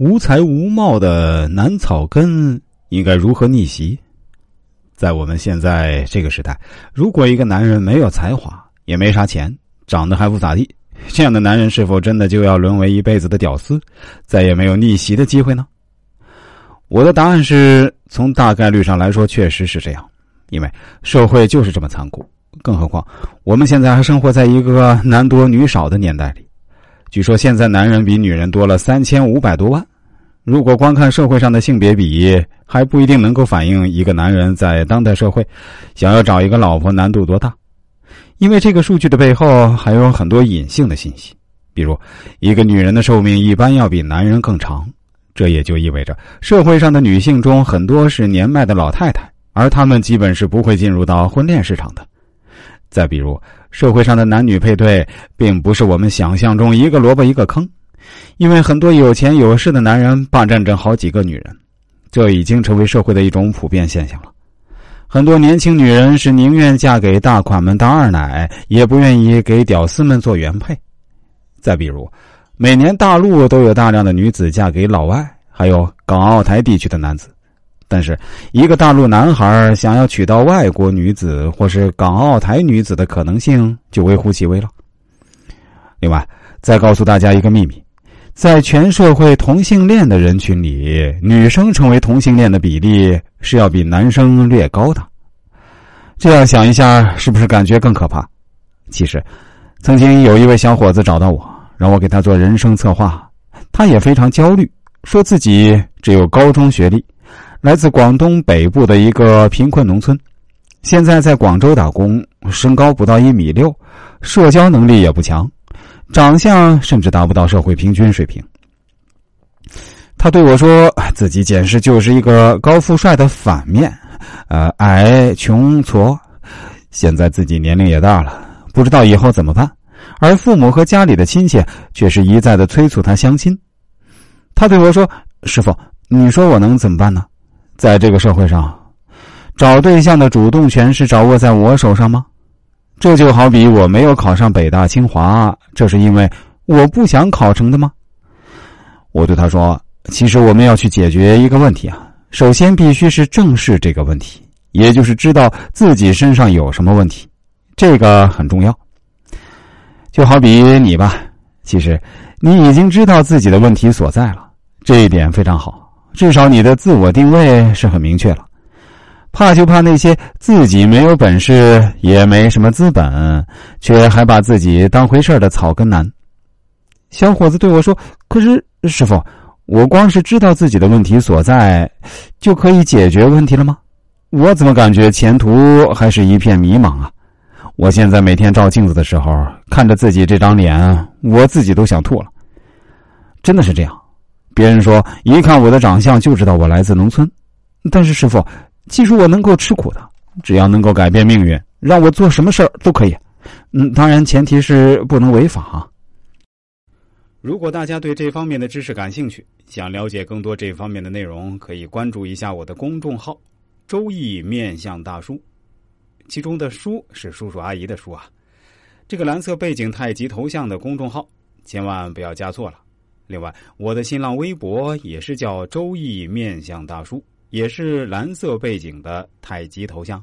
无才无貌的男草根应该如何逆袭？在我们现在这个时代，如果一个男人没有才华，也没啥钱，长得还不咋地，这样的男人是否真的就要沦为一辈子的屌丝，再也没有逆袭的机会呢？我的答案是从大概率上来说，确实是这样，因为社会就是这么残酷。更何况我们现在还生活在一个男多女少的年代里，据说现在男人比女人多了三千五百多万。如果光看社会上的性别比，还不一定能够反映一个男人在当代社会想要找一个老婆难度多大。因为这个数据的背后还有很多隐性的信息，比如一个女人的寿命一般要比男人更长，这也就意味着社会上的女性中很多是年迈的老太太，而她们基本是不会进入到婚恋市场的。再比如，社会上的男女配对并不是我们想象中一个萝卜一个坑。因为很多有钱有势的男人霸占着好几个女人，这已经成为社会的一种普遍现象了。很多年轻女人是宁愿嫁给大款们当二奶，也不愿意给屌丝们做原配。再比如，每年大陆都有大量的女子嫁给老外，还有港澳台地区的男子，但是一个大陆男孩想要娶到外国女子或是港澳台女子的可能性就微乎其微了。另外，再告诉大家一个秘密。在全社会同性恋的人群里，女生成为同性恋的比例是要比男生略高的。这样想一下，是不是感觉更可怕？其实，曾经有一位小伙子找到我，让我给他做人生策划。他也非常焦虑，说自己只有高中学历，来自广东北部的一个贫困农村，现在在广州打工，身高不到一米六，社交能力也不强。长相甚至达不到社会平均水平。他对我说：“自己简直就是一个高富帅的反面，呃，矮、穷、矬。现在自己年龄也大了，不知道以后怎么办。而父母和家里的亲戚却是一再的催促他相亲。”他对我说：“师傅，你说我能怎么办呢？在这个社会上，找对象的主动权是掌握在我手上吗？”这就好比我没有考上北大清华，这是因为我不想考成的吗？我对他说：“其实我们要去解决一个问题啊，首先必须是正视这个问题，也就是知道自己身上有什么问题，这个很重要。就好比你吧，其实你已经知道自己的问题所在了，这一点非常好，至少你的自我定位是很明确了。”怕就怕那些自己没有本事也没什么资本，却还把自己当回事的草根男。小伙子对我说：“可是师傅，我光是知道自己的问题所在，就可以解决问题了吗？我怎么感觉前途还是一片迷茫啊？我现在每天照镜子的时候，看着自己这张脸，我自己都想吐了。真的是这样。别人说一看我的长相就知道我来自农村，但是师傅。”其实我能够吃苦的，只要能够改变命运，让我做什么事儿都可以。嗯，当然前提是不能违法。如果大家对这方面的知识感兴趣，想了解更多这方面的内容，可以关注一下我的公众号“周易面相大叔”，其中的“叔”是叔叔阿姨的“叔”啊。这个蓝色背景太极头像的公众号，千万不要加错了。另外，我的新浪微博也是叫“周易面相大叔”。也是蓝色背景的太极头像。